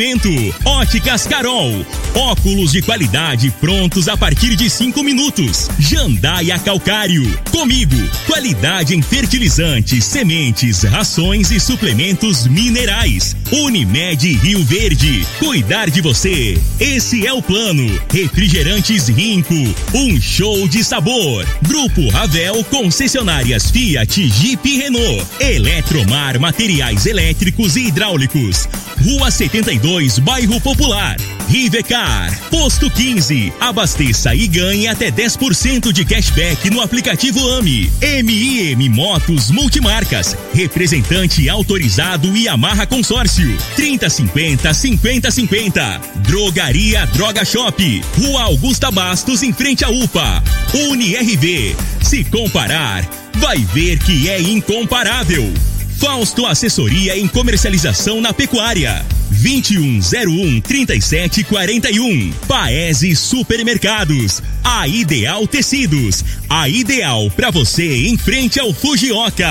entretenimento. Óticas Carol. Óculos de qualidade prontos a partir de cinco minutos. Jandaia Calcário. Comigo. Qualidade em fertilizantes, sementes, rações e suplementos minerais. Unimed Rio Verde. Cuidar de você. Esse é o plano. Refrigerantes Rinco. Um show de sabor. Grupo Ravel Concessionárias Fiat, Jeep e Renault. Eletromar Materiais Elétricos e Hidráulicos. Rua 72, Bairro Popular. Rivecar. Posto 15. Abasteça e ganhe até 10% de cashback no aplicativo AMI. MIM Motos Multimarcas. Representante autorizado e amarra consórcio. 3050 5050. Drogaria Droga Shop. Rua Augusta Bastos, em frente à UPA. UniRV. Se comparar, vai ver que é incomparável. Fausto Assessoria em Comercialização na Pecuária. 2101 3741. Paese Supermercados. A Ideal Tecidos. A ideal para você em frente ao Fujioka.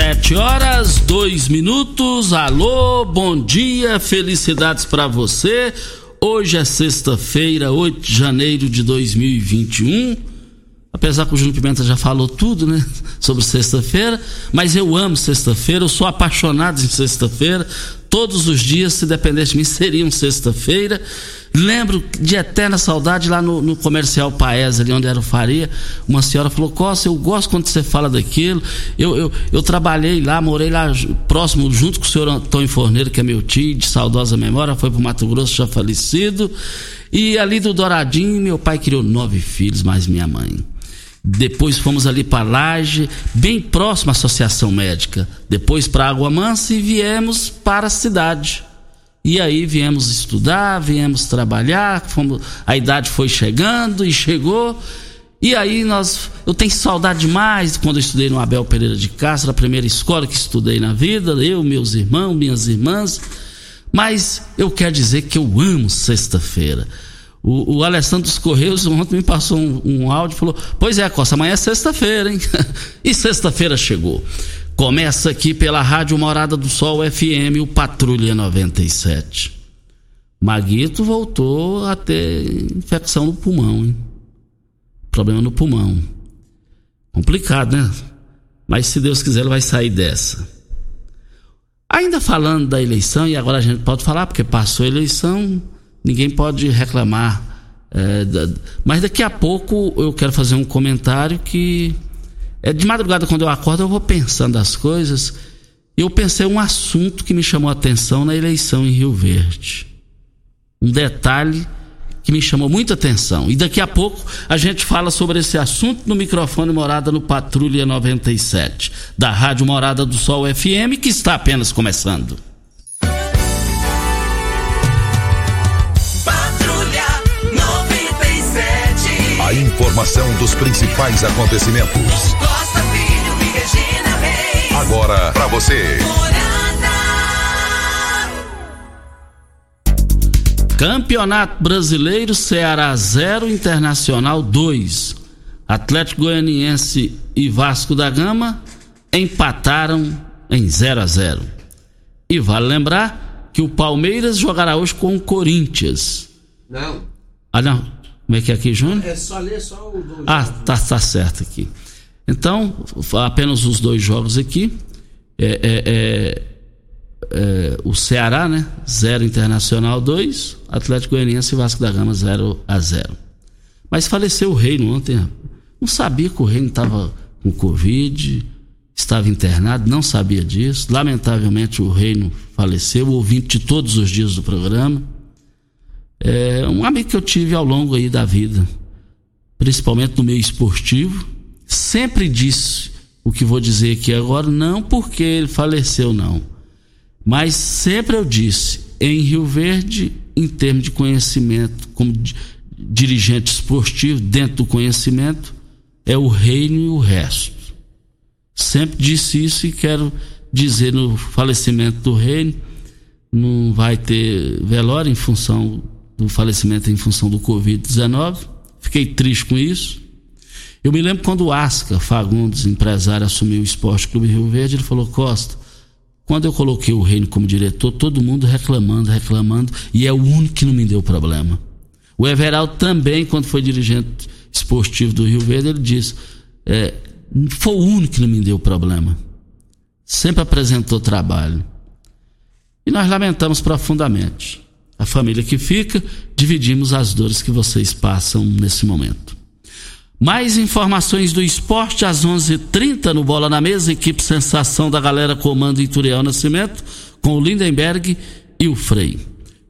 Sete horas, dois minutos. Alô, bom dia, felicidades para você. Hoje é sexta-feira, 8 de janeiro de 2021. Apesar que o Júnior Pimenta já falou tudo, né? Sobre sexta-feira. Mas eu amo sexta-feira, eu sou apaixonado em sexta-feira. Todos os dias, se dependesse de mim, seriam sexta-feira. Lembro de eterna saudade lá no, no comercial Paes, ali onde era o Faria. Uma senhora falou: Costa, eu gosto quando você fala daquilo. Eu, eu, eu trabalhei lá, morei lá próximo, junto com o senhor Antônio Forneiro, que é meu tio, de saudosa memória, foi pro Mato Grosso já falecido. E ali do Douradinho, meu pai criou nove filhos, mais minha mãe. Depois fomos ali para Laje, bem próximo à Associação Médica. Depois para Água Mansa e viemos para a cidade. E aí viemos estudar, viemos trabalhar, fomos, a idade foi chegando e chegou. E aí nós, eu tenho saudade demais quando eu estudei no Abel Pereira de Castro, a primeira escola que estudei na vida, eu, meus irmãos, minhas irmãs. Mas eu quero dizer que eu amo sexta-feira. O, o, Alessandro Correios ontem me passou um, um áudio e falou: Pois é, Costa, amanhã é sexta-feira, hein? e sexta-feira chegou. Começa aqui pela Rádio Morada do Sol FM, o Patrulha 97. Maguito voltou a ter infecção no pulmão, hein? Problema no pulmão. Complicado, né? Mas se Deus quiser, ele vai sair dessa. Ainda falando da eleição, e agora a gente pode falar, porque passou a eleição, ninguém pode reclamar. É, da, mas daqui a pouco eu quero fazer um comentário que é, de madrugada, quando eu acordo, eu vou pensando as coisas. Eu pensei um assunto que me chamou a atenção na eleição em Rio Verde. Um detalhe que me chamou muita atenção. E daqui a pouco a gente fala sobre esse assunto no microfone Morada no Patrulha 97, da Rádio Morada do Sol FM, que está apenas começando. Informação dos principais acontecimentos. Costa Filho e Regina Reis. Agora para você. Campeonato Brasileiro Ceará 0 Internacional 2. Atlético Goianiense e Vasco da Gama empataram em 0 a 0. E vale lembrar que o Palmeiras jogará hoje com o Corinthians. Não. Ah, não. Como é que é aqui, Júnior? É só ler só o dois. Ah, tá, tá certo aqui. Então, apenas os dois jogos aqui. É, é, é, é, o Ceará, né? 0 Internacional 2, Atlético Goianiense e Vasco da Gama 0 a 0. Mas faleceu o Reino ontem. Não sabia que o Reino estava com Covid, estava internado, não sabia disso. Lamentavelmente o Reino faleceu, ouvinte de todos os dias do programa. É um amigo que eu tive ao longo aí da vida, principalmente no meio esportivo. Sempre disse o que vou dizer aqui agora, não porque ele faleceu, não. Mas sempre eu disse, em Rio Verde, em termos de conhecimento, como dirigente esportivo, dentro do conhecimento, é o reino e o resto. Sempre disse isso e quero dizer no falecimento do reino, não vai ter velório em função do falecimento em função do Covid-19. Fiquei triste com isso. Eu me lembro quando o Asca Fagundes, empresário, assumiu o Esporte Clube Rio Verde, ele falou: Costa, quando eu coloquei o Reino como diretor, todo mundo reclamando, reclamando, e é o único que não me deu problema. O Everaldo também, quando foi dirigente esportivo do Rio Verde, ele disse: é, foi o único que não me deu problema. Sempre apresentou trabalho. E nós lamentamos profundamente. A família que fica, dividimos as dores que vocês passam nesse momento. Mais informações do esporte às 11:30 h 30 no Bola na Mesa, equipe Sensação da Galera Comando Ituriel Nascimento, com o Lindenberg e o Frei.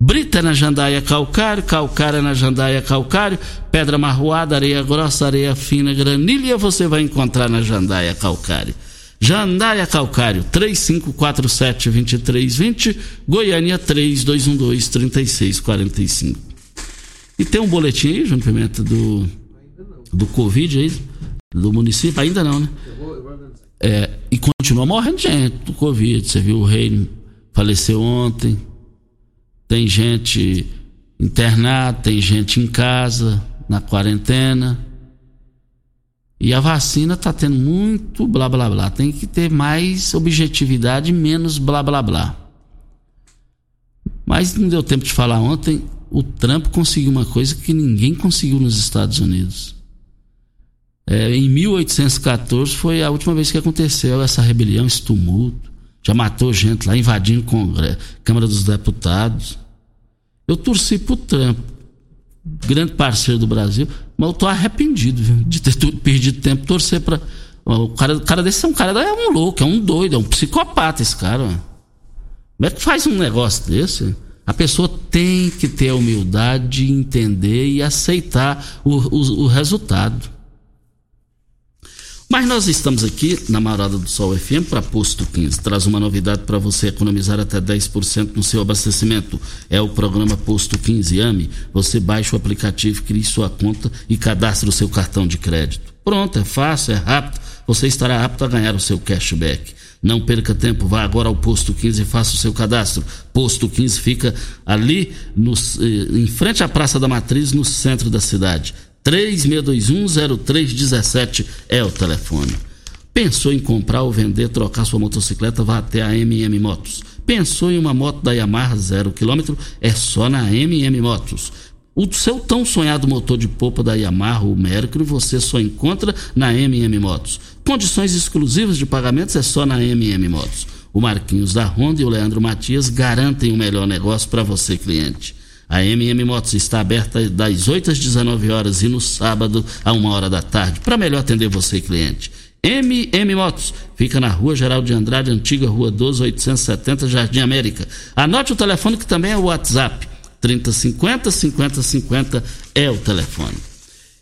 Brita na jandaia calcário, calcária na jandaia calcário, pedra marroada, areia grossa, areia fina, granilha você vai encontrar na jandaia calcário. Jandaia Calcário, 3547-2320, Goiânia 3212-3645. E tem um boletim aí, João Pimenta, do, do Covid aí, do município? Ainda não, né? É, e continua morrendo gente do Covid. Você viu o rei faleceu ontem. Tem gente internada, tem gente em casa, na quarentena. E a vacina está tendo muito blá blá blá. Tem que ter mais objetividade, menos blá blá blá. Mas não deu tempo de falar ontem. O Trump conseguiu uma coisa que ninguém conseguiu nos Estados Unidos. É, em 1814 foi a última vez que aconteceu essa rebelião, esse tumulto. Já matou gente lá, invadindo Congresso, Câmara dos Deputados. Eu torci pro Trump grande parceiro do Brasil, mas eu tô arrependido viu, de ter perdido tempo torcer para o cara, o cara desse é um cara é um louco, é um doido, é um psicopata esse cara. Como é que faz um negócio desse? A pessoa tem que ter a humildade de entender e aceitar o, o, o resultado. Mas nós estamos aqui na Marada do Sol FM para Posto 15. Traz uma novidade para você economizar até 10% no seu abastecimento. É o programa Posto 15 AME. Você baixa o aplicativo, cria sua conta e cadastra o seu cartão de crédito. Pronto, é fácil, é rápido. Você estará apto a ganhar o seu cashback. Não perca tempo, vá agora ao Posto 15 e faça o seu cadastro. Posto 15 fica ali no, eh, em frente à Praça da Matriz, no centro da cidade. 36210317 é o telefone. Pensou em comprar ou vender, trocar sua motocicleta? Vá até a MM Motos. Pensou em uma moto da Yamaha zero quilômetro? É só na MM Motos. O seu tão sonhado motor de polpa da Yamaha ou Mercury você só encontra na MM Motos. Condições exclusivas de pagamentos é só na MM Motos. O Marquinhos da Honda e o Leandro Matias garantem o melhor negócio para você, cliente. A MM Motos está aberta das 8 às 19 horas e no sábado a 1 hora da tarde, para melhor atender você, cliente. MM Motos, fica na Rua Geral de Andrade, antiga Rua 12, 870, Jardim América. Anote o telefone que também é o WhatsApp. 3050 5050 é o telefone.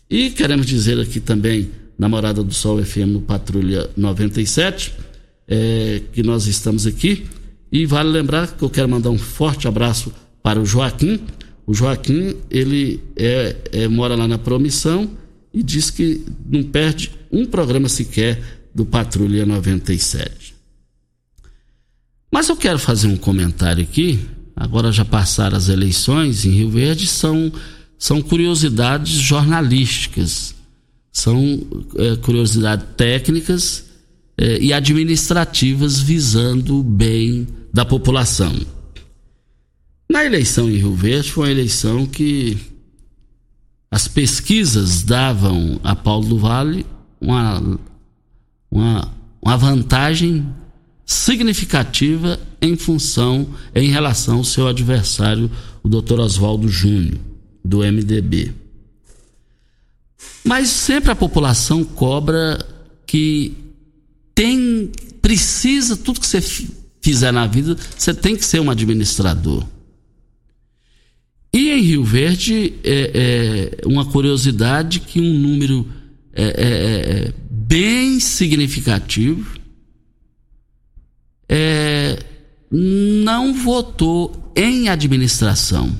E queremos dizer aqui também, na Morada do Sol FM no Patrulha 97, é, que nós estamos aqui. E vale lembrar que eu quero mandar um forte abraço para o Joaquim. O Joaquim, ele é, é, mora lá na Promissão e diz que não perde um programa sequer do Patrulha 97. Mas eu quero fazer um comentário aqui. Agora já passaram as eleições em Rio Verde, são, são curiosidades jornalísticas, são é, curiosidades técnicas é, e administrativas visando o bem da população. Na eleição em Rio Verde foi uma eleição que as pesquisas davam a Paulo do Vale uma, uma, uma vantagem significativa em função, em relação ao seu adversário, o Dr. Oswaldo Júnior, do MDB. Mas sempre a população cobra que tem, precisa, tudo que você fizer na vida, você tem que ser um administrador. E em Rio Verde, é, é uma curiosidade que um número é, é, é bem significativo, é, não votou em administração.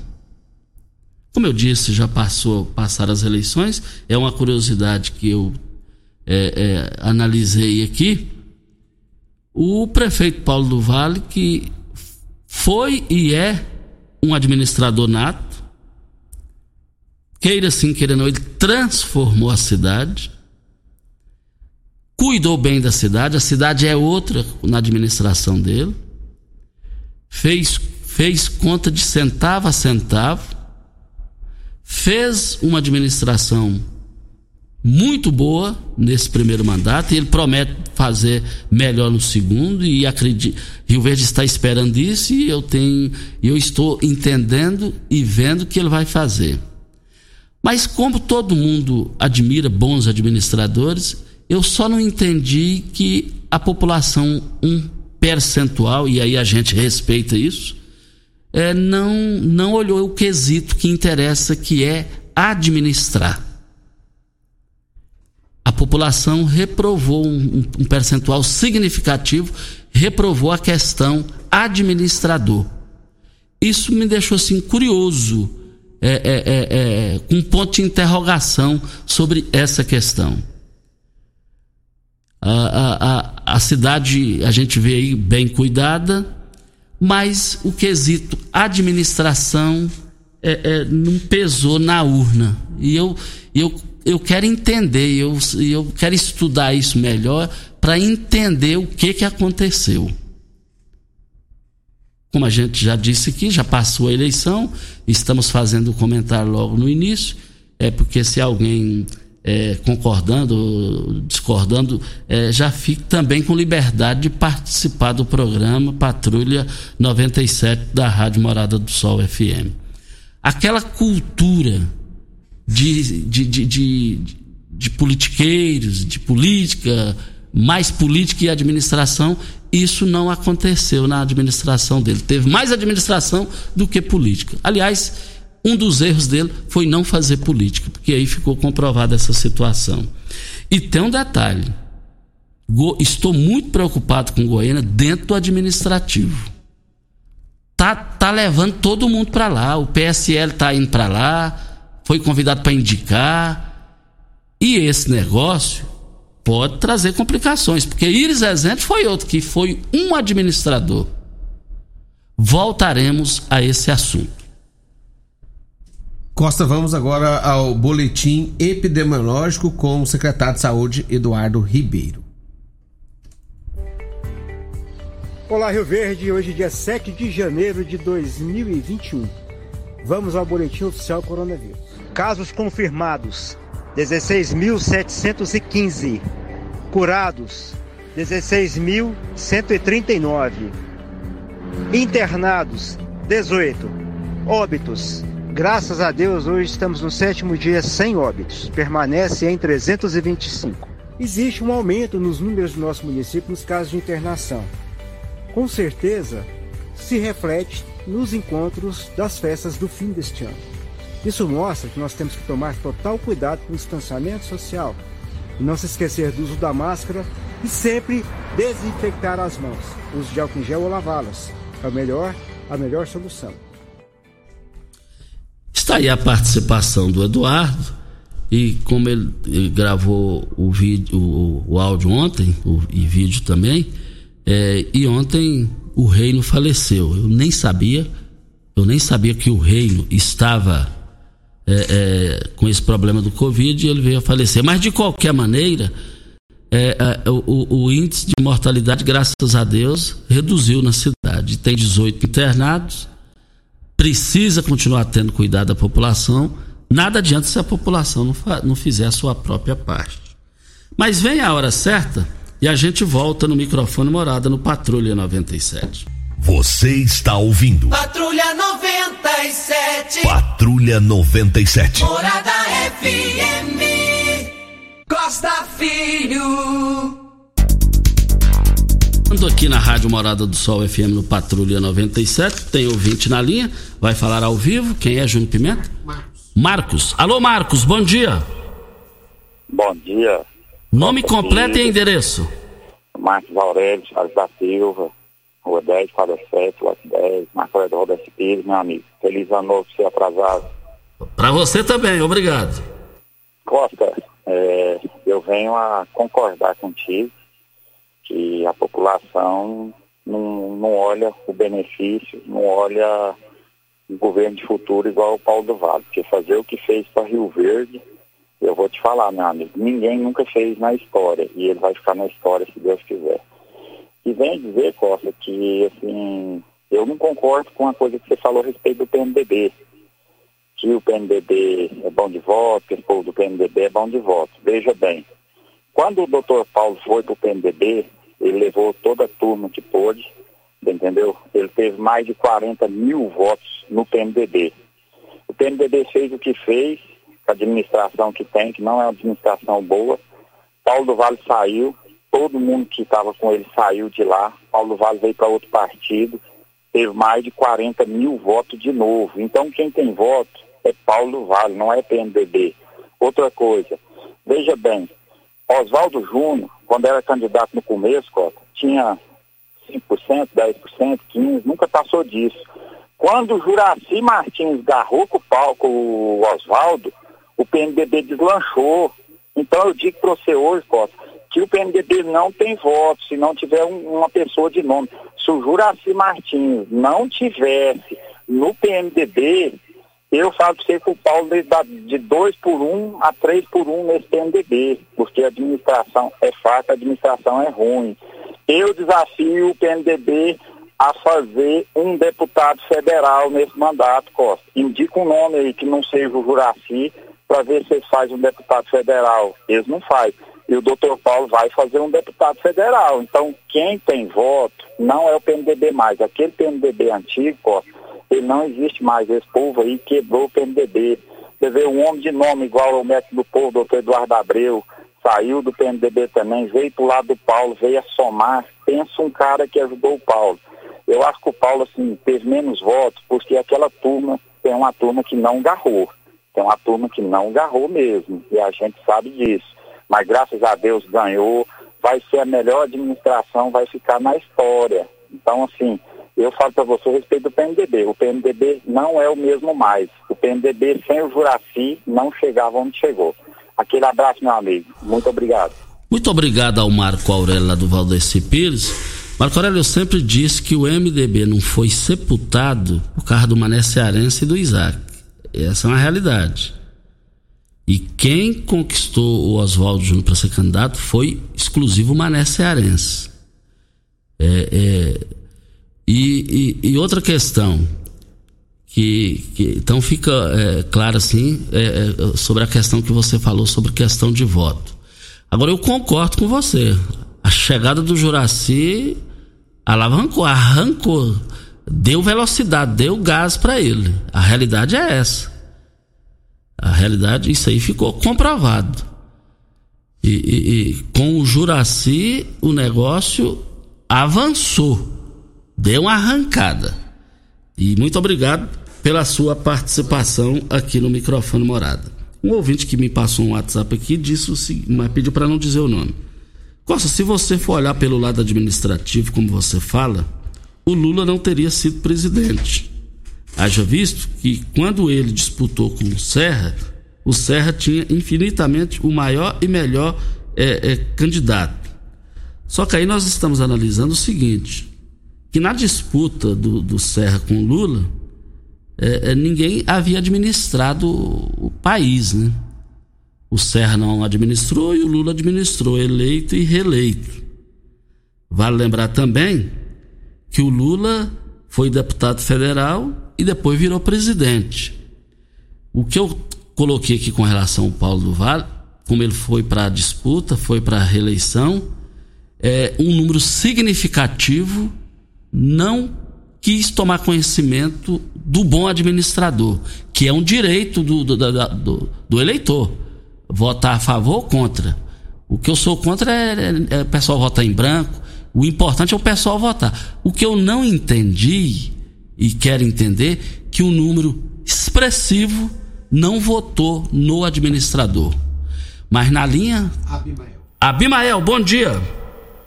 Como eu disse, já passou passar as eleições, é uma curiosidade que eu é, é, analisei aqui. O prefeito Paulo do Vale, que foi e é um administrador nato, queira sim, queira não, ele transformou a cidade, cuidou bem da cidade, a cidade é outra na administração dele, fez, fez conta de centavo a centavo, fez uma administração muito boa nesse primeiro mandato e ele promete fazer melhor no segundo e acredito Rio Verde está esperando isso e eu tenho eu estou entendendo e vendo que ele vai fazer. Mas como todo mundo admira bons administradores, eu só não entendi que a população um percentual e aí a gente respeita isso é, não, não olhou o quesito que interessa, que é administrar. A população reprovou um, um percentual significativo, reprovou a questão administrador. Isso me deixou assim curioso, é, é, é, é com um ponto de interrogação sobre essa questão. A, a, a, a cidade a gente vê aí bem cuidada, mas o quesito administração é, é, não pesou na urna. E eu, eu, eu quero entender, eu, eu quero estudar isso melhor para entender o que, que aconteceu. Como a gente já disse aqui, já passou a eleição, estamos fazendo o comentário logo no início, é porque se alguém é, concordando, discordando, é, já fique também com liberdade de participar do programa Patrulha 97 da Rádio Morada do Sol FM. Aquela cultura de, de, de, de, de politiqueiros, de política, mais política e administração, isso não aconteceu na administração dele. Teve mais administração do que política. Aliás, um dos erros dele foi não fazer política, porque aí ficou comprovada essa situação. E tem um detalhe: estou muito preocupado com Goiânia dentro do administrativo. Tá, tá levando todo mundo para lá. O PSL tá indo para lá, foi convidado para indicar. E esse negócio pode trazer complicações, porque Iris Rezende foi outro que foi um administrador. Voltaremos a esse assunto. Costa, vamos agora ao boletim epidemiológico com o secretário de Saúde, Eduardo Ribeiro. Olá, Rio Verde, hoje dia 7 de janeiro de 2021. Vamos ao boletim oficial coronavírus. Casos confirmados: 16.715. Curados: 16.139. Internados: 18. Óbitos: Graças a Deus, hoje estamos no sétimo dia sem óbitos, permanece em 325. Existe um aumento nos números do nosso município nos casos de internação. Com certeza, se reflete nos encontros das festas do fim deste ano. Isso mostra que nós temos que tomar total cuidado com o distanciamento social e não se esquecer do uso da máscara e sempre desinfectar as mãos. Uso de álcool em gel ou lavá-las. É o melhor, a melhor solução. Está aí a participação do Eduardo e como ele, ele gravou o vídeo, o, o áudio ontem o, e vídeo também, é, e ontem o reino faleceu. Eu nem sabia, eu nem sabia que o reino estava é, é, com esse problema do Covid e ele veio a falecer. Mas de qualquer maneira, é, é, o, o, índice de mortalidade, graças a Deus, reduziu na cidade. Tem 18 internados precisa continuar tendo cuidado da população. Nada adianta se a população não, não fizer a sua própria parte. Mas vem a hora certa e a gente volta no microfone morada no Patrulha 97. Você está ouvindo. Patrulha 97. Patrulha 97. Morada FM. Costa Filho. Ando aqui na Rádio Morada do Sol FM no Patrulha 97. Tem ouvinte na linha. Vai falar ao vivo. Quem é Júnior Pimenta? Marcos. Marcos. Alô, Marcos, bom dia. Bom dia. Nome completo e endereço. Marcos Aurélio, Charles da Silva, Rua 10, quadra 7, lote 10, Marco Aurélio Rodolfo Pires, meu amigo. Feliz ano novo, ser atrasado. Para você também, obrigado. Costa, é, eu venho a concordar contigo que a população não, não olha o benefício, não olha o governo de futuro igual o Paulo do Vale, porque fazer o que fez para Rio Verde, eu vou te falar, meu amigo, ninguém nunca fez na história, e ele vai ficar na história se Deus quiser. E vem dizer, Costa, que assim, eu não concordo com a coisa que você falou a respeito do PMDB, que o PMDB é bom de voto, que o povo do PMDB é bom de voto. Veja bem, quando o doutor Paulo foi para o PMDB, ele levou toda a turma que pôde, entendeu? Ele teve mais de 40 mil votos no PMDB. O PMDB fez o que fez, a administração que tem, que não é uma administração boa. Paulo do Vale saiu, todo mundo que estava com ele saiu de lá. Paulo Vale veio para outro partido, teve mais de 40 mil votos de novo. Então, quem tem voto é Paulo Vale, não é PMDB. Outra coisa, veja bem, Oswaldo Júnior, quando era candidato no começo, Cota, tinha 5%, 10%, 15%, nunca passou disso. Quando o Juraci Martins garrou com o palco o Oswaldo, o PMDB deslanchou. Então eu digo para você hoje, Costa, que o PMDB não tem voto se não tiver um, uma pessoa de nome. Se o Juraci Martins não tivesse no PMDB, eu falo para você que o Paulo de 2 por 1 um a 3 por 1 um nesse PMDB, porque a administração é fraca, a administração é ruim. Eu desafio o PMDB a fazer um deputado federal nesse mandato, Costa. Indica um nome aí que não seja o Juraci, para ver se eles fazem um deputado federal. Eles não fazem. E o doutor Paulo vai fazer um deputado federal. Então, quem tem voto não é o PMDB mais. Aquele PMDB antigo, Costa, ele não existe mais. Esse povo aí quebrou o PMDB. Você vê um homem de nome igual ao médico do povo, doutor Eduardo Abreu, saiu do PMDB também, veio para o lado do Paulo, veio a somar. Pensa um cara que ajudou o Paulo. Eu acho que o Paulo, assim, teve menos votos, porque aquela turma tem uma turma que não garrou. Tem uma turma que não garrou mesmo, e a gente sabe disso. Mas graças a Deus ganhou, vai ser a melhor administração, vai ficar na história. Então, assim, eu falo para você a respeito do PMDB. O PMDB não é o mesmo mais. O PMDB sem o Juraci não chegava onde chegou. Aquele abraço, meu amigo. Muito obrigado. Muito obrigado ao Marco Aurélio lá do Valdeci Pires. Marco Aurélio, eu sempre disse que o MDB não foi sepultado por causa do Mané Cearense e do Isaac. Essa é uma realidade. E quem conquistou o Oswaldo Júnior para ser candidato foi exclusivo Mané Cearense. É, é, e, e, e outra questão, que, que, então fica é, claro assim é, é, sobre a questão que você falou sobre questão de voto. Agora eu concordo com você. A chegada do Juraci alavancou, arrancou, deu velocidade, deu gás para ele. A realidade é essa. A realidade, isso aí ficou comprovado. E, e, e com o Juraci o negócio avançou deu uma arrancada. E muito obrigado pela sua participação aqui no microfone Morada. Um ouvinte que me passou um WhatsApp aqui disse o seguinte, mas pediu para não dizer o nome. Costa, se você for olhar pelo lado administrativo, como você fala, o Lula não teria sido presidente. Haja visto que quando ele disputou com o Serra, o Serra tinha infinitamente o maior e melhor é, é, candidato. Só que aí nós estamos analisando o seguinte: que na disputa do, do Serra com Lula, é, é, ninguém havia administrado o país, né? O Serra não administrou e o Lula administrou, eleito e reeleito. Vale lembrar também que o Lula foi deputado federal e depois virou presidente. O que eu coloquei aqui com relação ao Paulo do Vale, como ele foi para a disputa, foi para a reeleição, é um número significativo não quis tomar conhecimento do bom administrador, que é um direito do, do, do, do eleitor. Votar a favor ou contra. O que eu sou contra é, é, é o pessoal votar em branco. O importante é o pessoal votar. O que eu não entendi e quero entender que um número expressivo não votou no administrador. Mas na linha. Abimael. Abimael, bom dia.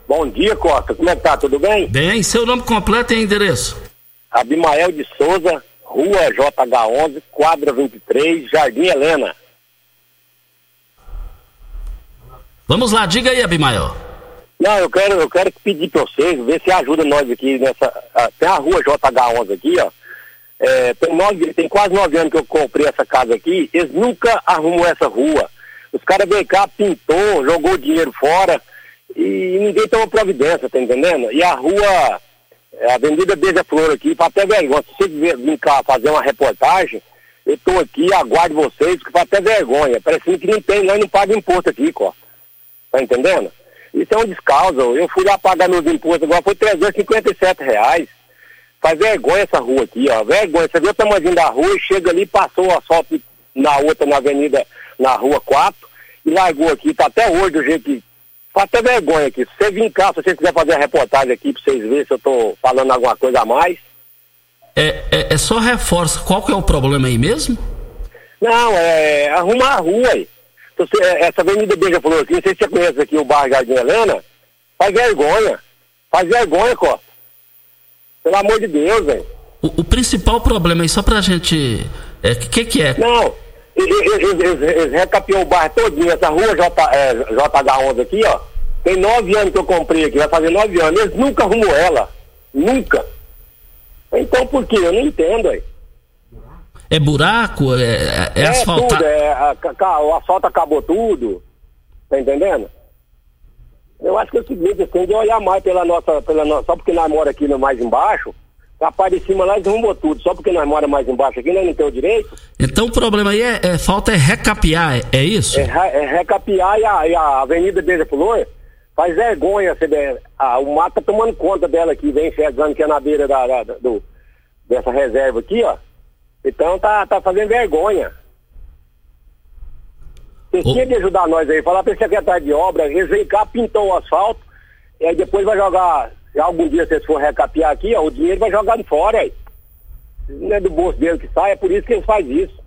Bom dia, Costa. Como é que tá? Tudo bem? Bem, seu nome completo e endereço? Abimael de Souza, Rua JH11, quadra 23, Jardim Helena. Vamos lá, diga aí, Abimael. Não, eu quero, eu quero pedir para vocês, ver se ajuda nós aqui nessa. Ah, tem a rua JH11 aqui, ó. É, tem, nove, tem quase nove anos que eu comprei essa casa aqui, eles nunca arrumam essa rua. Os caras veio cá, pintou, jogou dinheiro fora e ninguém toma providência, tá entendendo? E a rua, a Avenida Beija-Flor aqui, para até vergonha. Se você vir cá fazer uma reportagem, eu tô aqui, aguardo vocês, que para até vergonha. Parece que não tem, nós não pagamos imposto aqui, Costa. Tá entendendo? Isso é um descalço. Eu fui lá pagar meus impostos agora, foi 357 reais. Faz vergonha essa rua aqui, ó. Vergonha. Você vê o tamanho da rua e chega ali, passou o asfalto na outra, na avenida, na rua 4, e largou aqui. Tá até hoje do jeito que. Faz até vergonha aqui. Se você vir cá, se você quiser fazer a reportagem aqui pra vocês verem se eu tô falando alguma coisa a mais. É, é, é só reforça. Qual que é o problema aí mesmo? Não, é arrumar a rua aí. Você, é, essa avenida Beija falou aqui, não sei se você conhece aqui o bairro Jardim Helena. Faz vergonha. Faz vergonha, Costa. Pelo amor de Deus, velho. O, o, principal problema aí, só pra gente. O é, que, que é? Não, eles recapiou o bairro todinho, essa rua J, é, JH11 aqui, ó. Tem nove anos que eu comprei aqui, vai fazer nove anos. Eles nunca arrumou ela. Nunca. Então por quê? Eu não entendo aí. É buraco? É, é, é asfaltado? É, a, o asfalto acabou tudo. Tá entendendo? Eu acho que é o seguinte, tem de olhar mais pela nossa, pela nossa. Só porque nós moramos aqui mais embaixo, parte de cima lá derrubou tudo. Só porque nós moramos mais embaixo aqui, nós não temos o direito. Então o problema aí é, é falta é recapear, é, é isso? É, é, recapear e a, e a Avenida Beija Flor faz vergonha. Você, a, o mato tá tomando conta dela aqui, vem enxergando que é na beira da, da, do, dessa reserva aqui, ó. Então tá, tá fazendo vergonha. Você tinha de ajudar nós aí, falar para esse secretário de obra, eles vêm cá, pintou o asfalto, e aí depois vai jogar, se algum dia vocês for recapear aqui, ó, o dinheiro vai jogar de fora aí. Não é do bolso dele que sai, é por isso que eles fazem isso.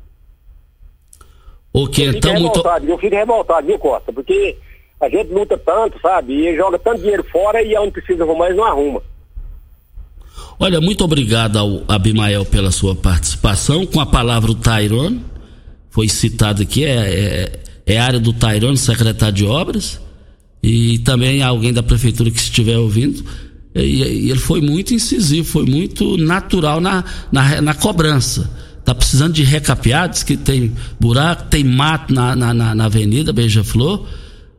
Ok, eu então muito... Eu fico revoltado, viu, Costa? Porque a gente luta tanto, sabe? E joga tanto dinheiro fora e onde precisa arrumar, eles não arruma. Olha, muito obrigado ao Abimael pela sua participação. Com a palavra o Tyrone, foi citado aqui, é, é, é área do Tyrone, secretário de obras, e também alguém da prefeitura que estiver ouvindo. E, e ele foi muito incisivo, foi muito natural na, na, na cobrança. Tá precisando de recapeados, que tem buraco, tem mato na, na, na Avenida Beija-Flor.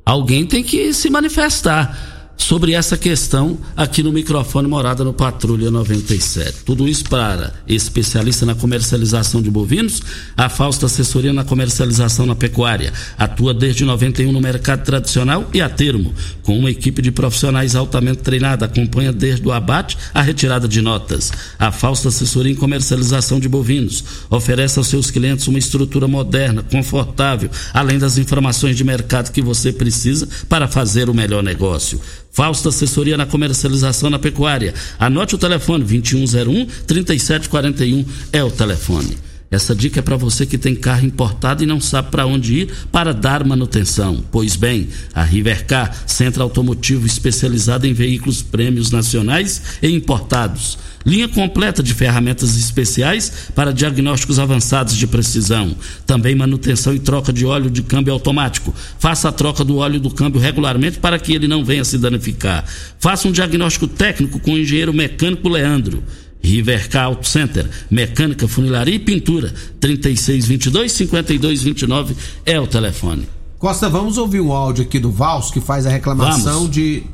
Alguém tem que se manifestar sobre essa questão aqui no microfone Morada no Patrulha 97. Tudo isso para especialista na comercialização de bovinos, a Fausta Assessoria na comercialização na pecuária. Atua desde 91 no mercado tradicional e a termo, com uma equipe de profissionais altamente treinada, acompanha desde o abate à retirada de notas. A Fausta Assessoria em comercialização de bovinos oferece aos seus clientes uma estrutura moderna, confortável, além das informações de mercado que você precisa para fazer o melhor negócio. Fausto Assessoria na Comercialização na Pecuária. Anote o telefone 2101 3741 é o telefone. Essa dica é para você que tem carro importado e não sabe para onde ir para dar manutenção. Pois bem, a Rivercar, centro automotivo especializado em veículos prêmios nacionais e importados Linha completa de ferramentas especiais para diagnósticos avançados de precisão. Também manutenção e troca de óleo de câmbio automático. Faça a troca do óleo do câmbio regularmente para que ele não venha se danificar. Faça um diagnóstico técnico com o engenheiro mecânico Leandro. Rivercar Auto Center, mecânica, funilaria e pintura. 3622-5229 é o telefone. Costa, vamos ouvir um áudio aqui do Vals que faz a reclamação de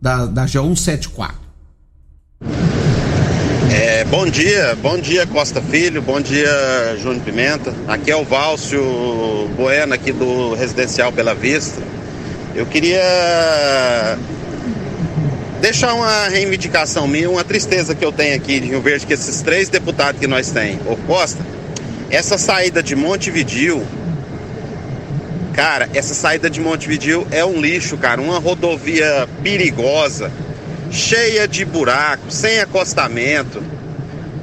da, da G174. É, bom dia, bom dia Costa Filho, bom dia Júnior Pimenta. Aqui é o Válcio Bueno aqui do Residencial Bela Vista. Eu queria deixar uma reivindicação minha, uma tristeza que eu tenho aqui de Rio Verde, que esses três deputados que nós temos. Ô Costa, essa saída de Montevidil, cara, essa saída de Montevidil é um lixo, cara, uma rodovia perigosa cheia de buracos, sem acostamento.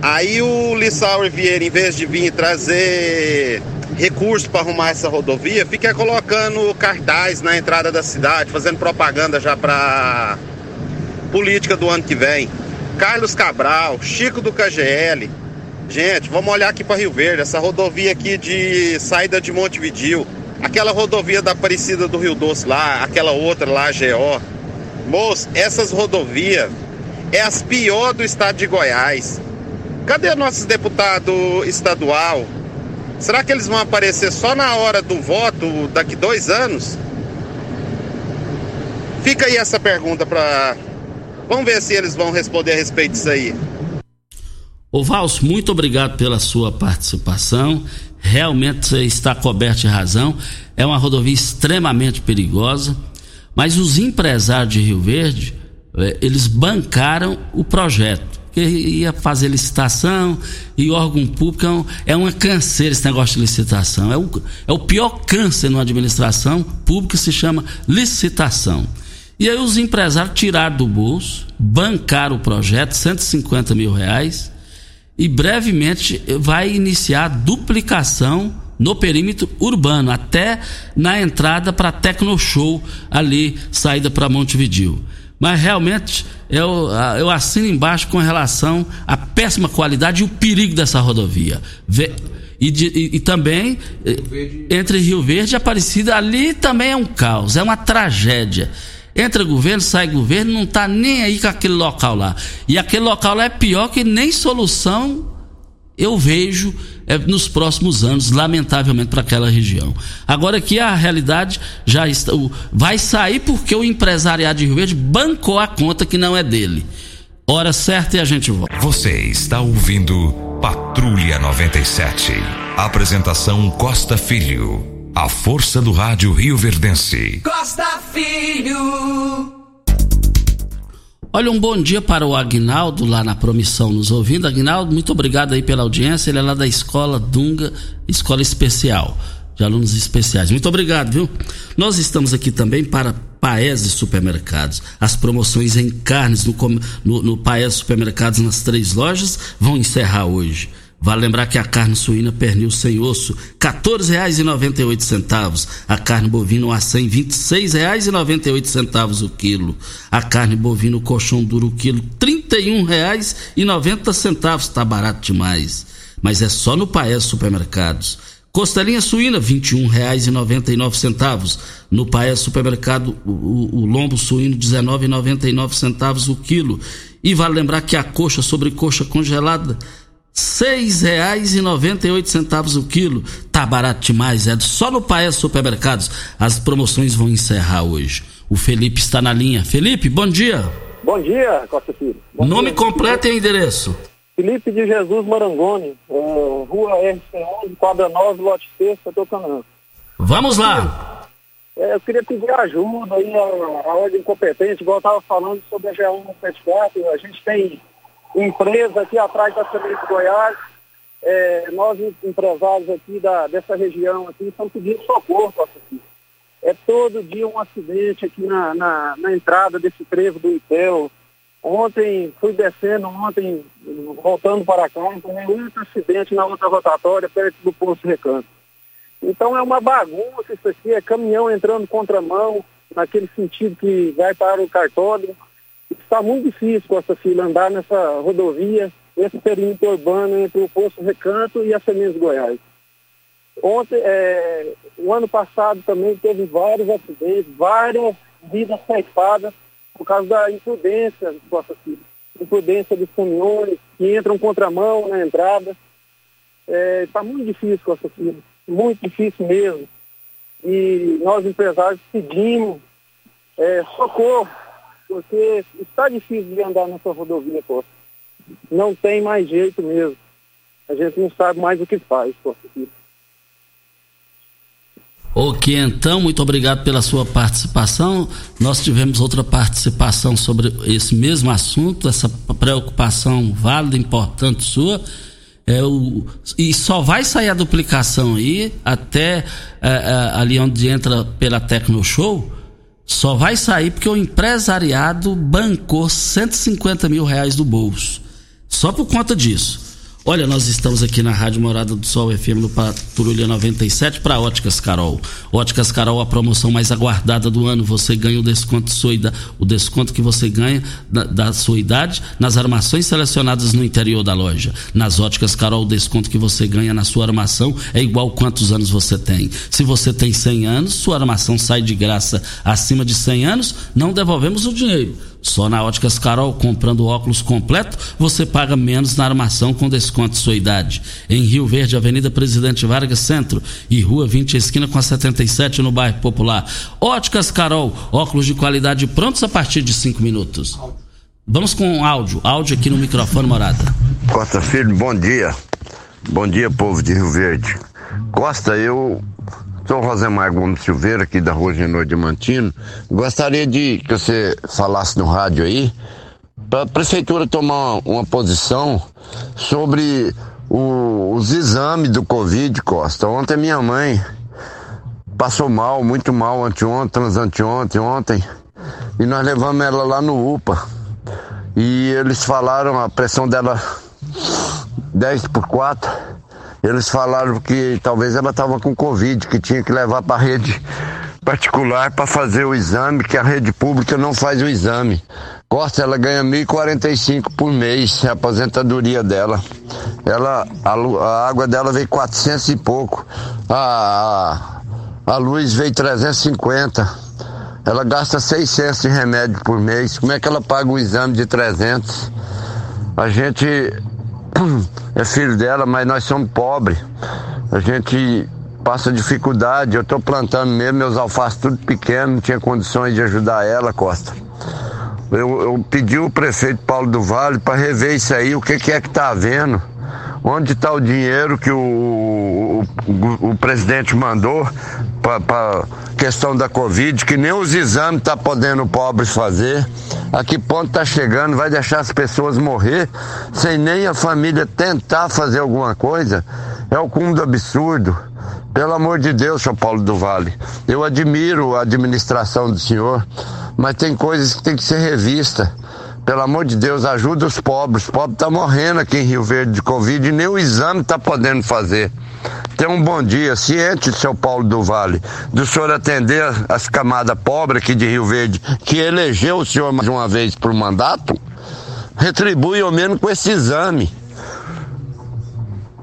Aí o Lissauer Vieira, em vez de vir trazer recurso para arrumar essa rodovia, fica colocando cartaz na entrada da cidade, fazendo propaganda já para política do ano que vem. Carlos Cabral, Chico do KGL. Gente, vamos olhar aqui para Rio Verde, essa rodovia aqui de saída de Montevidil, aquela rodovia da Aparecida do Rio Doce lá, aquela outra lá, GO. Moço, essas rodovias é as piores do estado de Goiás. Cadê nossos deputado estadual? Será que eles vão aparecer só na hora do voto daqui dois anos? Fica aí essa pergunta para. Vamos ver se eles vão responder a respeito disso aí. Ô Valso, muito obrigado pela sua participação. Realmente você está coberto de razão. É uma rodovia extremamente perigosa. Mas os empresários de Rio Verde, eh, eles bancaram o projeto. Que ia fazer licitação e órgão público é, um, é uma canseira esse negócio de licitação. É o, é o pior câncer na administração pública se chama licitação. E aí os empresários tiraram do bolso, bancaram o projeto, 150 mil reais, e brevemente vai iniciar a duplicação no perímetro urbano, até na entrada para Tecnoshow, ali, saída para Montevidil. Mas realmente eu, eu assino embaixo com relação à péssima qualidade e o perigo dessa rodovia. E, de, e, e, também Rio entre Rio Verde e Aparecida, ali também é um caos, é uma tragédia. Entra governo, sai governo, não está nem aí com aquele local lá. E aquele local lá é pior que nem solução eu vejo é, nos próximos anos, lamentavelmente, para aquela região. Agora que a realidade já está, vai sair porque o empresariado de Rio Verde bancou a conta que não é dele. Hora certa e a gente volta. Você está ouvindo Patrulha 97. Apresentação Costa Filho. A força do rádio Rio Verdense. Costa Filho. Olha, um bom dia para o Agnaldo lá na Promissão nos ouvindo. Agnaldo, muito obrigado aí pela audiência. Ele é lá da Escola Dunga, Escola Especial, de alunos especiais. Muito obrigado, viu? Nós estamos aqui também para Paese Supermercados. As promoções em carnes no, no, no Paese Supermercados nas três lojas vão encerrar hoje. Vale lembrar que a carne suína pernil sem osso, R$ 14,98. A carne bovina a 100, R$ 26,98 o quilo. A carne bovina colchão duro o quilo, R$ 31,90. Tá barato demais. Mas é só no Paes Supermercados. Costelinha suína, R$ 21,99. No Paes Supermercado, o, o lombo suíno, R$ 19,99 o quilo. E vale lembrar que a coxa sobre coxa congelada seis reais e noventa e oito centavos o quilo. Tá barato demais, é só no Paes Supermercados. As promoções vão encerrar hoje. O Felipe está na linha. Felipe, bom dia. Bom dia, Costa Filho. Bom Nome dia. completo e endereço. Felipe de Jesus Marangoni, é, rua RC11, quadra 9, lote 6, Tocanã. Vamos lá. É, eu queria pedir ajuda aí a, a ordem competente, igual eu estava falando sobre a G174, a gente tem empresa aqui atrás da Semente Goiás. É, nós, empresários aqui da, dessa região, aqui, estamos pedindo socorro, aqui. É todo dia um acidente aqui na, na, na entrada desse trevo do Itel. Ontem, fui descendo, ontem, voltando para cá, tomei outro acidente na outra rotatória, perto do Poço Recanto. Então é uma bagunça isso aqui, é caminhão entrando contramão, naquele sentido que vai para o cartódromo. Está muito difícil, Costa Filho, andar nessa rodovia, nesse perímetro urbano entre o Poço Recanto e a Sementes Goiás. Ontem, é, o ano passado também teve vários acidentes, várias vidas ceifadas por causa da imprudência, Costa Filho. Imprudência dos caminhões que entram contramão na entrada. Está é, muito difícil, Costa Filho, muito difícil mesmo. E nós empresários pedimos é, socorro porque está difícil de andar nessa rodovia, Costa. Não tem mais jeito mesmo. A gente não sabe mais o que faz, Costa. Ok, então, muito obrigado pela sua participação. Nós tivemos outra participação sobre esse mesmo assunto, essa preocupação válida, importante sua. É o, e só vai sair a duplicação aí até é, é, ali onde entra pela Tecnoshow só vai sair porque o empresariado bancou 150 mil reais do bolso. Só por conta disso. Olha, nós estamos aqui na Rádio Morada do Sol FM no Patrulha 97 para Óticas Carol. Óticas Carol, a promoção mais aguardada do ano. Você ganha o desconto, sua, o desconto que você ganha da, da, sua idade nas armações selecionadas no interior da loja. Nas Óticas Carol, o desconto que você ganha na sua armação é igual quantos anos você tem. Se você tem 100 anos, sua armação sai de graça. Acima de 100 anos, não devolvemos o dinheiro só na Óticas Carol, comprando óculos completo, você paga menos na armação com desconto de sua idade. Em Rio Verde, Avenida Presidente Vargas Centro e Rua 20, esquina com a 77 no bairro Popular. Óticas Carol, óculos de qualidade prontos a partir de 5 minutos. Vamos com áudio, áudio aqui no microfone morada. Costa Filho, bom dia. Bom dia, povo de Rio Verde. Costa, eu Sou Rosemar Gomes Silveira, aqui da Rua Genor de Mantino. Gostaria de que você falasse no rádio aí, para a prefeitura tomar uma posição sobre o, os exames do Covid, Costa. Ontem minha mãe passou mal, muito mal, anteontem, transanteontem, ontem, e nós levamos ela lá no UPA. E eles falaram a pressão dela 10 por 4 eles falaram que talvez ela estava com Covid, que tinha que levar para a rede particular para fazer o exame, que a rede pública não faz o exame. Costa, ela ganha 1.045 por mês, a aposentadoria dela. Ela, a, a, água dela veio 400 e pouco. A, a, a luz veio 350. Ela gasta 600 de remédio por mês. Como é que ela paga o exame de 300? A gente é filho dela, mas nós somos pobres. A gente passa dificuldade. Eu estou plantando mesmo meus alfaces tudo pequeno, não tinha condições de ajudar ela, Costa. Eu, eu pedi o prefeito Paulo do Vale para rever isso aí, o que, que é que está havendo. Onde está o dinheiro que o, o, o, o presidente mandou para questão da Covid, que nem os exames tá podendo o pobre fazer. A que ponto tá chegando? Vai deixar as pessoas morrer sem nem a família tentar fazer alguma coisa? É o cúmulo do absurdo. Pelo amor de Deus, São Paulo do Vale. Eu admiro a administração do senhor, mas tem coisas que tem que ser revista. Pelo amor de Deus, ajuda os pobres. Os pobres estão tá morrendo aqui em Rio Verde de Covid e nem o exame está podendo fazer. Tenha um bom dia, ciente, seu Paulo do Vale, do senhor atender as camadas pobres aqui de Rio Verde, que elegeu o senhor mais uma vez por mandato, retribui ao menos com esse exame.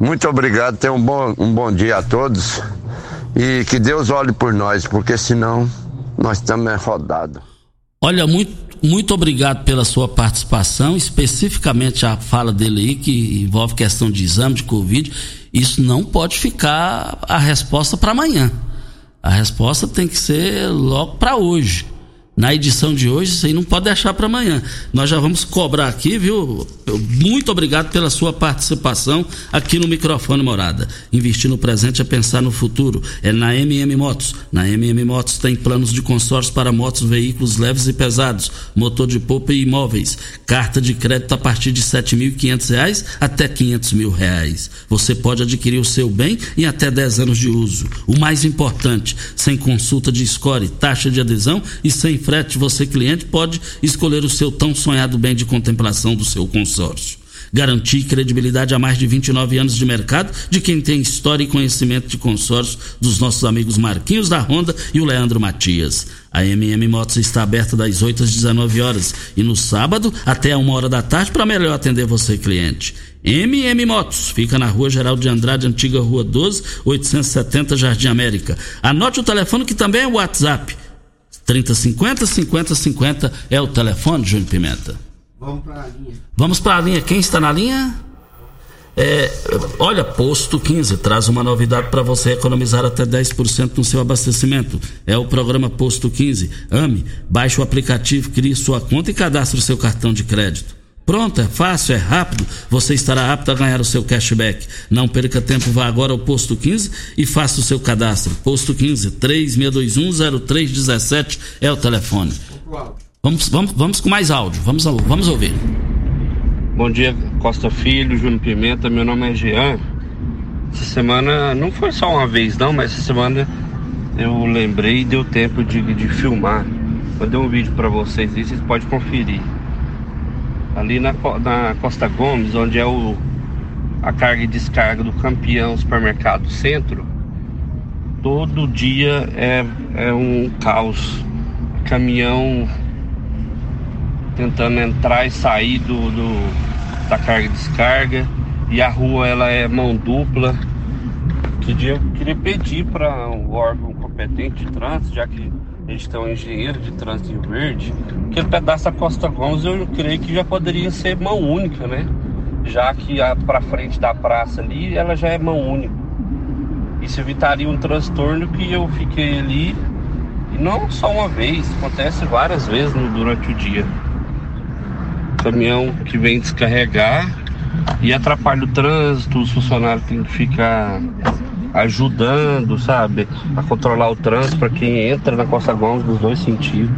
Muito obrigado, tenha um bom, um bom dia a todos e que Deus olhe por nós, porque senão nós estamos rodados. Olha, muito, muito obrigado pela sua participação, especificamente a fala dele aí, que envolve questão de exame de Covid. Isso não pode ficar a resposta para amanhã. A resposta tem que ser logo para hoje na edição de hoje, isso aí não pode deixar para amanhã. Nós já vamos cobrar aqui, viu? Muito obrigado pela sua participação aqui no microfone Morada. Investir no presente é pensar no futuro. É na MM Motos. Na MM Motos tem planos de consórcio para motos, veículos leves e pesados, motor de polpa e imóveis. Carta de crédito a partir de R$ 7.500 até 500 mil reais. Você pode adquirir o seu bem em até 10 anos de uso. O mais importante, sem consulta de score, taxa de adesão e sem frete, você cliente pode escolher o seu tão sonhado bem de contemplação do seu consórcio. Garantir credibilidade há mais de 29 anos de mercado de quem tem história e conhecimento de consórcio dos nossos amigos Marquinhos da Honda e o Leandro Matias. A MM Motos está aberta das 8 às 19 horas e no sábado até a 1 hora da tarde para melhor atender você, cliente. MM Motos fica na Rua Geral de Andrade, antiga Rua 12, 870 Jardim América. Anote o telefone que também é o WhatsApp 3050 5050 é o telefone, Júnior Pimenta. Vamos para a linha. Vamos para a linha. Quem está na linha? É, olha, Posto 15 traz uma novidade para você economizar até 10% no seu abastecimento. É o programa Posto 15. Ame, baixe o aplicativo, crie sua conta e cadastre o seu cartão de crédito. Pronto, é fácil, é rápido. Você estará apto a ganhar o seu cashback. Não perca tempo, vá agora ao posto 15 e faça o seu cadastro. Posto 15 36210317 é o telefone. Vamos, vamos, vamos com mais áudio. Vamos, vamos ouvir. Bom dia, Costa Filho, Júnior Pimenta. Meu nome é Jean. Essa semana não foi só uma vez, não, mas essa semana eu lembrei e deu tempo de, de filmar. Mandei um vídeo para vocês e vocês podem conferir ali na, na Costa Gomes, onde é o, a carga e descarga do campeão supermercado centro, todo dia é, é um caos. Caminhão tentando entrar e sair do, do, da carga e descarga. E a rua ela é mão dupla. Queria, queria pedir para o órgão competente de trânsito, já que eles estão engenheiro de trânsito verde, aquele pedaço da Costa Gomes eu creio que já poderia ser mão única, né? Já que para frente da praça ali ela já é mão única. Isso evitaria um transtorno que eu fiquei ali, e não só uma vez, acontece várias vezes no, durante o dia. Caminhão que vem descarregar e atrapalha o trânsito, os funcionários têm que ficar ajudando, sabe, a controlar o trânsito para quem entra na Costa Gomes dos dois sentidos.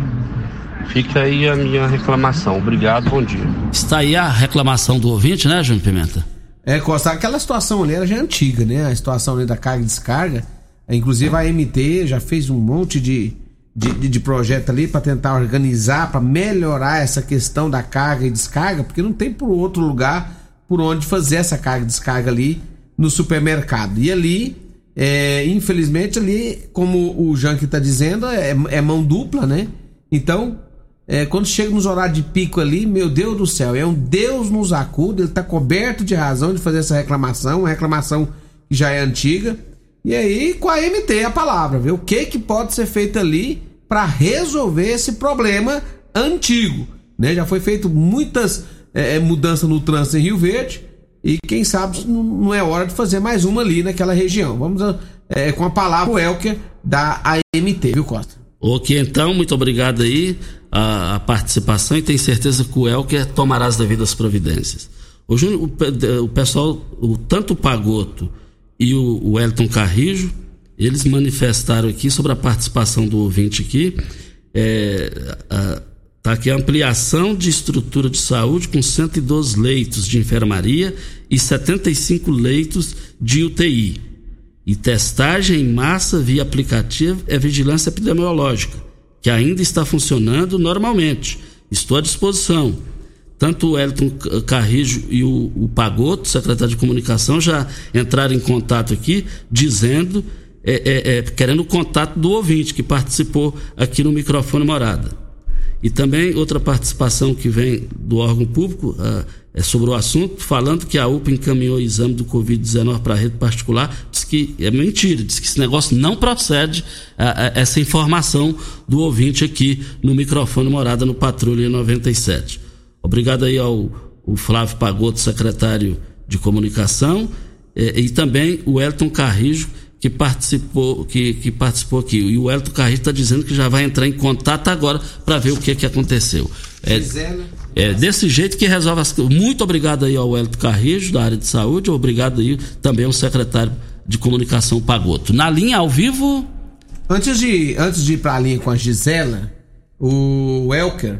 Fica aí a minha reclamação. Obrigado, bom dia. Está aí a reclamação do ouvinte, né, Júnior Pimenta? É, Costa, aquela situação ali era já antiga, né? A situação ali da carga e descarga. Inclusive a MT já fez um monte de, de, de, de projeto ali para tentar organizar, para melhorar essa questão da carga e descarga, porque não tem por outro lugar por onde fazer essa carga e descarga ali no supermercado. E ali é, infelizmente ali, como o Jank está dizendo, é, é, mão dupla, né? Então, é, quando chega nos horários de pico ali, meu Deus do céu, é um Deus nos acuda, ele está coberto de razão de fazer essa reclamação, uma reclamação que já é antiga. E aí, com a MT a palavra, ver o que que pode ser feito ali para resolver esse problema antigo, né? Já foi feito muitas é, é mudanças no trânsito em Rio Verde e quem sabe não é hora de fazer mais uma ali naquela região. Vamos é, com a palavra o Elker da AMT, viu, Costa? Ok, então, muito obrigado aí a, a participação e tenho certeza que o Elker tomará as devidas providências. Júnior, o, o pessoal, o, tanto o Pagoto e o, o Elton Carrijo, eles manifestaram aqui sobre a participação do ouvinte aqui. É, a, Está aqui a ampliação de estrutura de saúde com 112 leitos de enfermaria e 75 leitos de UTI. E testagem em massa via aplicativo é vigilância epidemiológica, que ainda está funcionando normalmente. Estou à disposição. Tanto o Elton Carrijo e o, o Pagoto, secretário de comunicação, já entraram em contato aqui dizendo, é, é, é, querendo o contato do ouvinte que participou aqui no microfone morada. E também outra participação que vem do órgão público uh, é sobre o assunto, falando que a UPA encaminhou o exame do Covid-19 para a rede particular, diz que é mentira, diz que esse negócio não procede, uh, essa informação do ouvinte aqui no microfone Morada no Patrulha 97. Obrigado aí ao Flávio Pagoto, secretário de Comunicação, eh, e também o Elton Carrijo, que participou, que, que participou aqui. E o Elton Carrilho está dizendo que já vai entrar em contato agora para ver o que, que aconteceu. É, é desse jeito que resolve as coisas. Muito obrigado aí ao Elton Carrijo, da área de saúde, obrigado aí também ao secretário de comunicação Pagoto. Na linha ao vivo. Antes de, antes de ir para a linha com a Gisela, o Elker,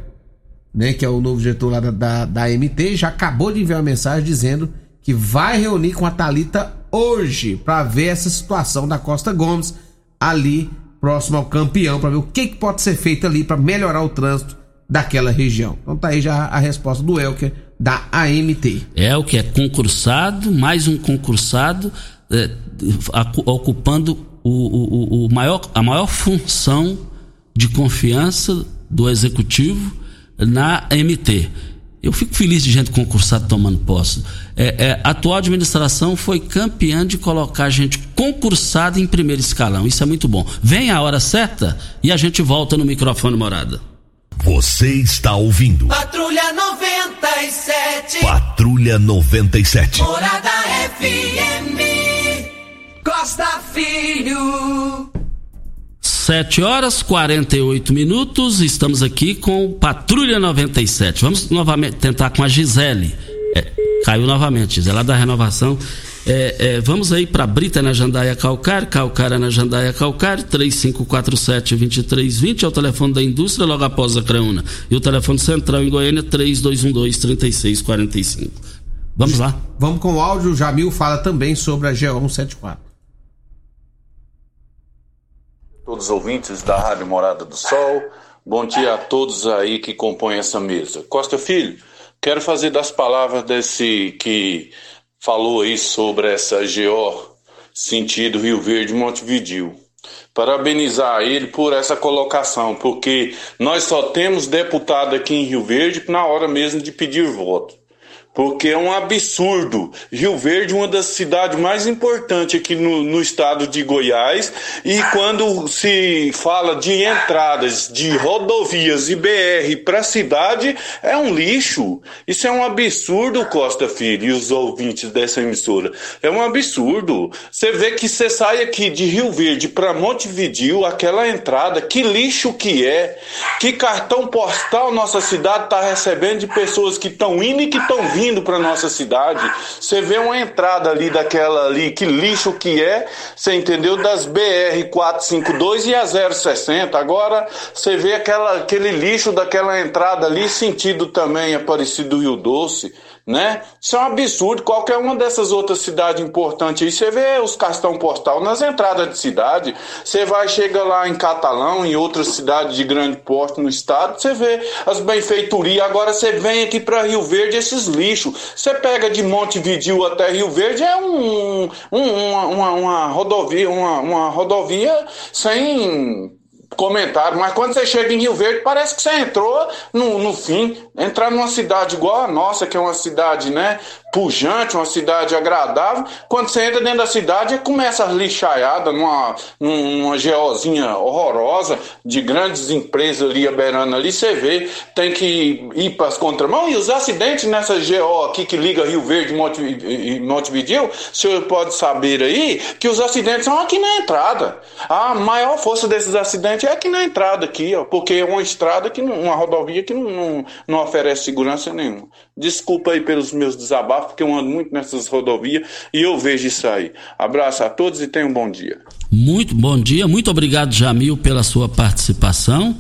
né, que é o novo diretor lá da, da, da MT, já acabou de enviar uma mensagem dizendo que vai reunir com a Talita hoje para ver essa situação da Costa Gomes ali próximo ao campeão para ver o que, que pode ser feito ali para melhorar o trânsito daquela região. Então tá aí já a resposta do Elker da AMT. Elker é concursado, mais um concursado é, ocupando o, o, o maior, a maior função de confiança do executivo na MT. Eu fico feliz de gente concursada tomando posse. É, é, a atual administração foi campeã de colocar gente concursada em primeiro escalão. Isso é muito bom. Vem a hora certa e a gente volta no microfone morada. Você está ouvindo. Patrulha 97. Patrulha 97. Morada FM. Costa Filho. 7 horas 48 minutos, estamos aqui com Patrulha 97. Vamos novamente tentar com a Gisele. É, caiu novamente, Gisele, lá da renovação. É, é, vamos aí para Brita na Jandaia Calcário, Calcária na Jandaia Calcário, 3547-2320 é o telefone da indústria logo após a Creuna. E o telefone central em Goiânia, 3212-3645. Vamos lá. Vamos com o áudio, o Jamil fala também sobre a G174 todos os ouvintes da Rádio Morada do Sol. Bom dia a todos aí que compõem essa mesa. Costa Filho, quero fazer das palavras desse que falou aí sobre essa GO sentido Rio Verde Montevidil. Parabenizar ele por essa colocação, porque nós só temos deputado aqui em Rio Verde na hora mesmo de pedir voto porque é um absurdo. Rio Verde, uma das cidades mais importantes aqui no, no, estado de Goiás, e quando se fala de entradas de rodovias e BR para a cidade, é um lixo. Isso é um absurdo, Costa Filho, e os ouvintes dessa emissora. É um absurdo. Você vê que você sai aqui de Rio Verde para Montevidil, aquela entrada, que lixo que é, que cartão postal nossa cidade está recebendo de pessoas que estão indo e que estão vindo vindo para nossa cidade, você vê uma entrada ali daquela ali, que lixo que é, você entendeu? Das BR 452 e a 060. Agora você vê aquela, aquele lixo daquela entrada ali, sentido também Aparecido Rio Doce né? Isso é um absurdo. Qualquer uma dessas outras cidades importantes aí, você vê os cartão postal nas entradas de cidade, você vai, chega lá em Catalão, em outras cidades de grande porte no estado, você vê as benfeitorias. Agora você vem aqui para Rio Verde, esses lixos. Você pega de Montevidil até Rio Verde, é um, um uma, uma, uma rodovia, uma, uma rodovia sem comentário, mas quando você chega em Rio Verde, parece que você entrou no, no fim. Entrar numa cidade igual a nossa, que é uma cidade, né, pujante, uma cidade agradável. Quando você entra dentro da cidade, começa a lixaiada numa, numa geozinha horrorosa de grandes empresas ali, beirando ali, você vê, tem que ir para as contramãos. E os acidentes nessa GO aqui que liga Rio Verde e Montevideo, o senhor pode saber aí que os acidentes são aqui na entrada. A maior força desses acidentes é aqui na entrada, aqui, ó, porque é uma estrada, que não, uma rodovia que não, não, não oferece segurança nenhuma. Desculpa aí pelos meus desabafos porque eu ando muito nessas rodovias e eu vejo isso aí. Abraço a todos e tenham um bom dia. Muito bom dia, muito obrigado, Jamil, pela sua participação.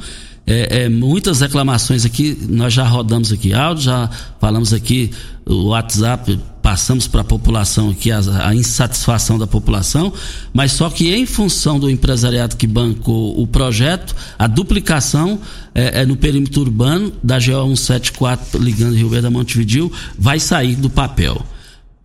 É, é, muitas reclamações aqui, nós já rodamos aqui áudio, já falamos aqui o WhatsApp, passamos para a população aqui a, a, insatisfação da população, mas só que em função do empresariado que bancou o projeto, a duplicação é, é no perímetro urbano da GO 174 ligando Rio Verde a Montevidil vai sair do papel.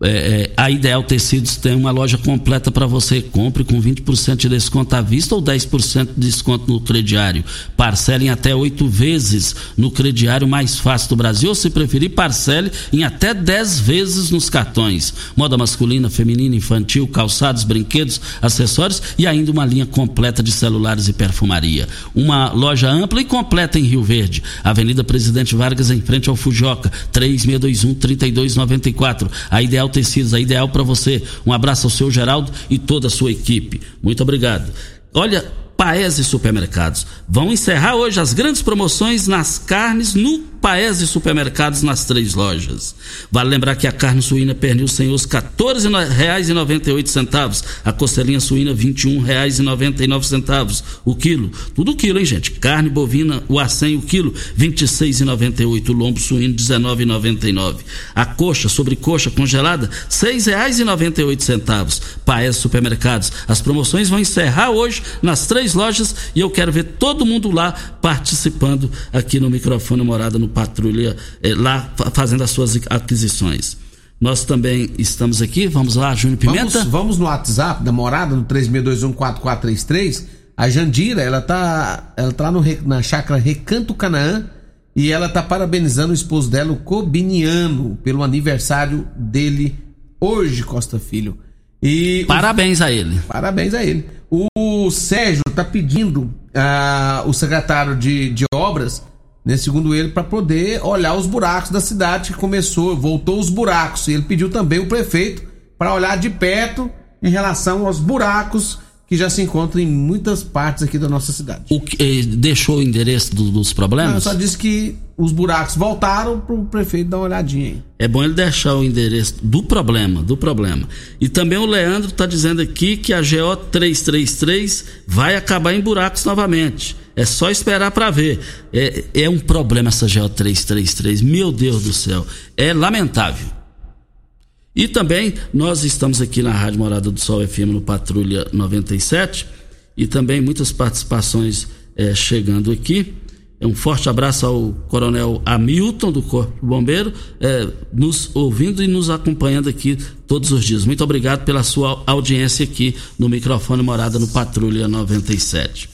É, é, a Ideal Tecidos tem uma loja completa para você. Compre com 20% de desconto à vista ou 10% de desconto no crediário. Parcele em até oito vezes no crediário mais fácil do Brasil. Ou, se preferir, parcele em até 10 vezes nos cartões. Moda masculina, feminina, infantil, calçados, brinquedos, acessórios e ainda uma linha completa de celulares e perfumaria. Uma loja ampla e completa em Rio Verde. Avenida Presidente Vargas, em frente ao Fujoca. 3621 3294. A Ideal Tecidos, a ideal para você. Um abraço ao seu Geraldo e toda a sua equipe. Muito obrigado. Olha, Paese Supermercados vão encerrar hoje as grandes promoções nas carnes no Paese Supermercados nas três lojas. Vale lembrar que a carne suína pernil sem osso R$ 14,98, a costelinha suína R$ 21,99 o quilo. Tudo quilo, hein, gente? Carne bovina, o acém, o quilo R$ 26,98, o lombo suíno R$ 19,99. A coxa, sobrecoxa congelada R$ 6,98. Paese Supermercados. As promoções vão encerrar hoje nas três lojas e eu quero ver todo mundo lá participando aqui no microfone Morada no Patrulha, eh, lá fazendo as suas aquisições. Nós também estamos aqui, vamos lá, Júnior Pimenta. Vamos, vamos no WhatsApp da Morada, no 36214433. A Jandira, ela tá, ela tá no, na chácara Recanto Canaã e ela tá parabenizando o esposo dela, o Cobiniano, pelo aniversário dele hoje, Costa Filho. E parabéns o, a ele. Parabéns a ele. O Sérgio tá pedindo uh, o secretário de, de obras né, segundo ele, para poder olhar os buracos da cidade que começou, voltou os buracos. E ele pediu também o prefeito para olhar de perto em relação aos buracos que já se encontram em muitas partes aqui da nossa cidade. O que, eh, deixou o endereço do, dos problemas? Não, só disse que os buracos voltaram para o prefeito dar uma olhadinha aí. É bom ele deixar o endereço do problema, do problema. E também o Leandro está dizendo aqui que a GO 333 vai acabar em buracos novamente. É só esperar para ver. É, é um problema essa GO 333. Meu Deus do céu. É lamentável. E também nós estamos aqui na Rádio Morada do Sol FM no Patrulha 97 e também muitas participações é, chegando aqui. Um forte abraço ao Coronel Hamilton do Corpo Bombeiro, é, nos ouvindo e nos acompanhando aqui todos os dias. Muito obrigado pela sua audiência aqui no microfone Morada no Patrulha 97.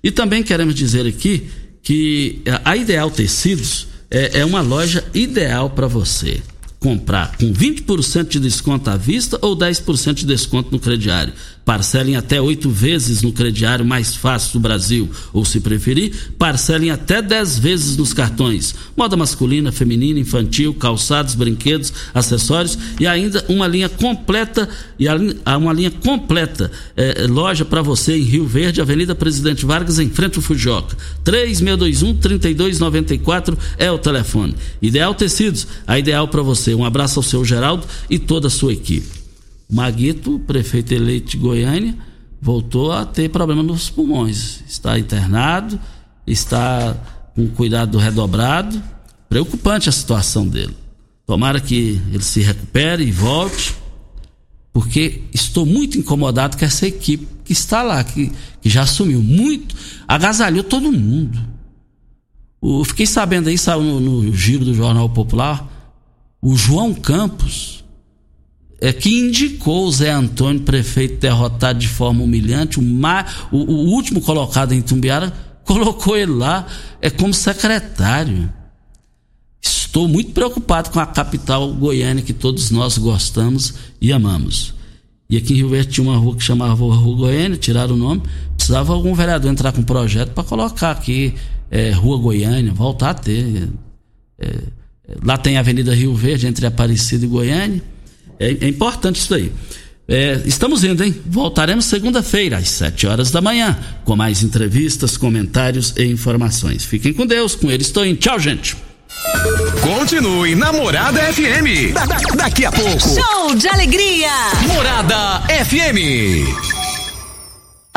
E também queremos dizer aqui que a Ideal Tecidos é, é uma loja ideal para você comprar com 20% de desconto à vista ou 10% de desconto no crediário. Parcelem até oito vezes no crediário mais fácil do Brasil. Ou, se preferir, parcelem até dez vezes nos cartões. Moda masculina, feminina, infantil, calçados, brinquedos, acessórios e ainda uma linha completa e uma linha completa é, loja para você em Rio Verde, Avenida Presidente Vargas, em frente ao Fujoca. 3621 3294 é o telefone. Ideal Tecidos, a ideal para você. Um abraço ao seu Geraldo e toda a sua equipe. Maguito, prefeito eleito de Goiânia, voltou a ter problema nos pulmões. Está internado, está com cuidado redobrado. Preocupante a situação dele. Tomara que ele se recupere e volte, porque estou muito incomodado com essa equipe que está lá, que, que já assumiu muito, agasalhou todo mundo. O, fiquei sabendo aí, saiu no, no giro do Jornal Popular, o João Campos, é, que indicou o Zé Antônio, prefeito derrotado de forma humilhante, o, mar, o, o último colocado em Tumbiara, colocou ele lá é como secretário. Estou muito preocupado com a capital goiânia que todos nós gostamos e amamos. E aqui em Rio Verde tinha uma rua que chamava Rua Goiânia, tiraram o nome. Precisava algum vereador entrar com um projeto para colocar aqui é, Rua Goiânia, voltar a ter. É, lá tem a Avenida Rio Verde, entre Aparecida e Goiânia. É, é importante isso aí. É, estamos indo, hein? Voltaremos segunda-feira, às 7 horas da manhã, com mais entrevistas, comentários e informações. Fiquem com Deus, com ele estou indo. Tchau, gente. Continue Namorada FM. Da, da, daqui a pouco. Show de alegria. Morada FM.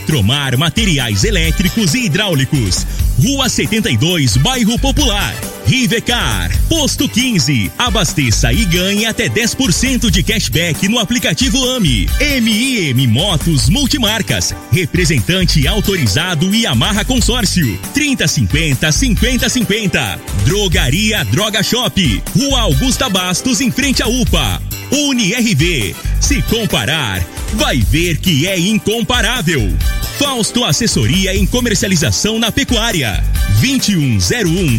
Eletromar Materiais Elétricos e Hidráulicos. Rua 72, Bairro Popular. Rivecar, Posto 15. Abasteça e ganhe até 10% de cashback no aplicativo AMI. MIM Motos Multimarcas. Representante autorizado e amarra consórcio. 3050 5050. Drogaria Droga Shop. Rua Augusta Bastos, em frente à UPA. UniRV. Se comparar, vai ver que é incomparável. Fausto Assessoria em Comercialização na Pecuária. 2101